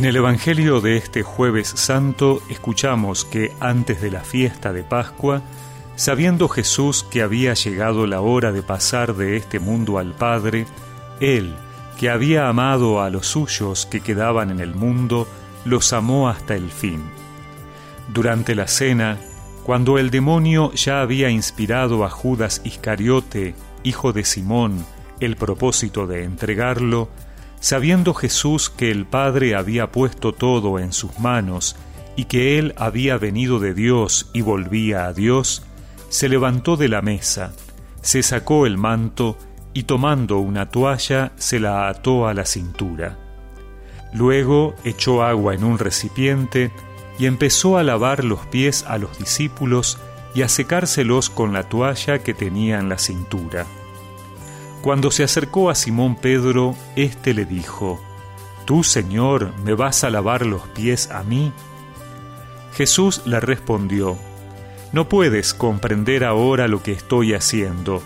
En el Evangelio de este jueves santo escuchamos que antes de la fiesta de Pascua, sabiendo Jesús que había llegado la hora de pasar de este mundo al Padre, Él, que había amado a los suyos que quedaban en el mundo, los amó hasta el fin. Durante la cena, cuando el demonio ya había inspirado a Judas Iscariote, hijo de Simón, el propósito de entregarlo, Sabiendo Jesús que el Padre había puesto todo en sus manos y que Él había venido de Dios y volvía a Dios, se levantó de la mesa, se sacó el manto y tomando una toalla se la ató a la cintura. Luego echó agua en un recipiente y empezó a lavar los pies a los discípulos y a secárselos con la toalla que tenía en la cintura. Cuando se acercó a Simón Pedro, éste le dijo, ¿Tú, Señor, me vas a lavar los pies a mí? Jesús le respondió, No puedes comprender ahora lo que estoy haciendo,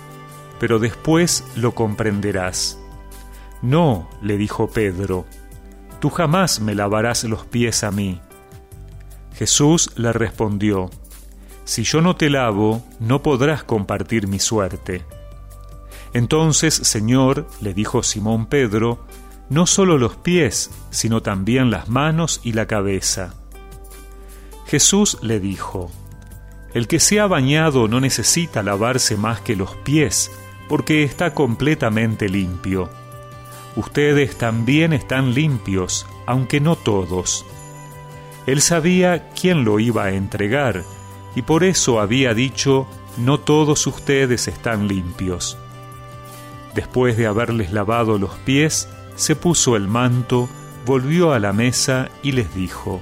pero después lo comprenderás. No, le dijo Pedro, tú jamás me lavarás los pies a mí. Jesús le respondió, Si yo no te lavo, no podrás compartir mi suerte. Entonces, Señor, le dijo Simón Pedro, no solo los pies, sino también las manos y la cabeza. Jesús le dijo, El que se ha bañado no necesita lavarse más que los pies, porque está completamente limpio. Ustedes también están limpios, aunque no todos. Él sabía quién lo iba a entregar, y por eso había dicho, no todos ustedes están limpios. Después de haberles lavado los pies, se puso el manto, volvió a la mesa y les dijo,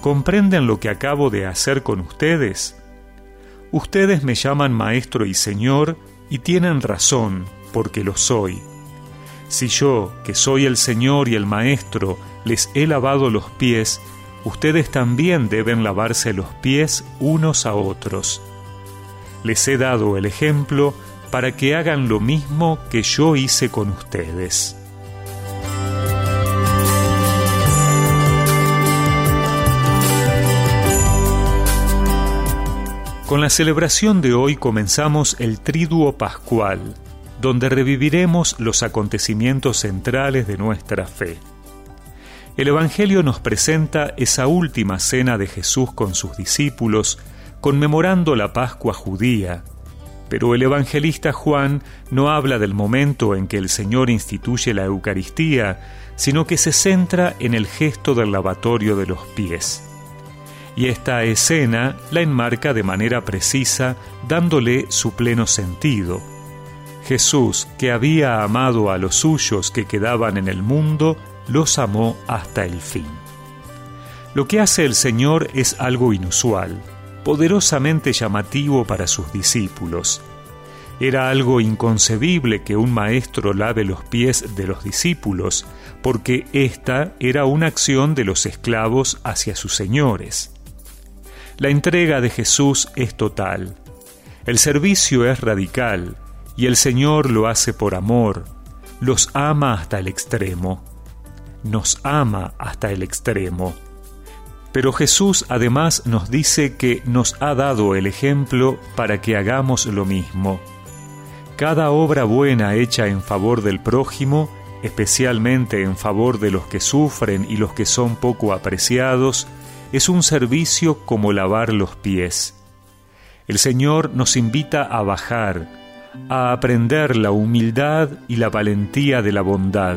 ¿Comprenden lo que acabo de hacer con ustedes? Ustedes me llaman maestro y señor y tienen razón, porque lo soy. Si yo, que soy el señor y el maestro, les he lavado los pies, ustedes también deben lavarse los pies unos a otros. Les he dado el ejemplo para que hagan lo mismo que yo hice con ustedes. Con la celebración de hoy comenzamos el Triduo Pascual, donde reviviremos los acontecimientos centrales de nuestra fe. El Evangelio nos presenta esa última cena de Jesús con sus discípulos, conmemorando la Pascua judía, pero el evangelista Juan no habla del momento en que el Señor instituye la Eucaristía, sino que se centra en el gesto del lavatorio de los pies. Y esta escena la enmarca de manera precisa, dándole su pleno sentido. Jesús, que había amado a los suyos que quedaban en el mundo, los amó hasta el fin. Lo que hace el Señor es algo inusual poderosamente llamativo para sus discípulos. Era algo inconcebible que un maestro lave los pies de los discípulos, porque esta era una acción de los esclavos hacia sus señores. La entrega de Jesús es total. El servicio es radical, y el Señor lo hace por amor, los ama hasta el extremo. Nos ama hasta el extremo. Pero Jesús además nos dice que nos ha dado el ejemplo para que hagamos lo mismo. Cada obra buena hecha en favor del prójimo, especialmente en favor de los que sufren y los que son poco apreciados, es un servicio como lavar los pies. El Señor nos invita a bajar, a aprender la humildad y la valentía de la bondad,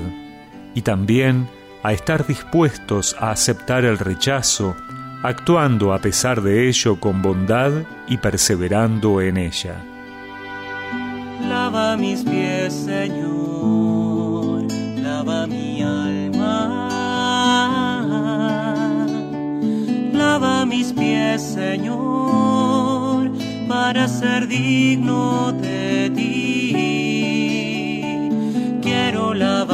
y también a estar dispuestos a aceptar el rechazo, actuando a pesar de ello con bondad y perseverando en ella. Lava mis pies, Señor, lava mi alma. Lava mis pies, Señor, para ser digno de ti. Quiero lavar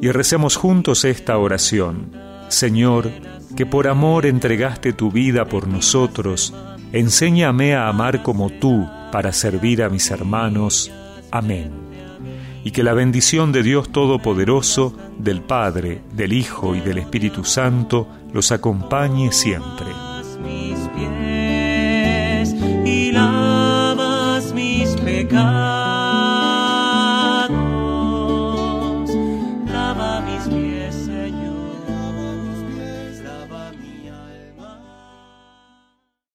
y recemos juntos esta oración. Señor, que por amor entregaste tu vida por nosotros, enséñame a amar como tú para servir a mis hermanos. Amén. Y que la bendición de Dios Todopoderoso, del Padre, del Hijo y del Espíritu Santo los acompañe siempre.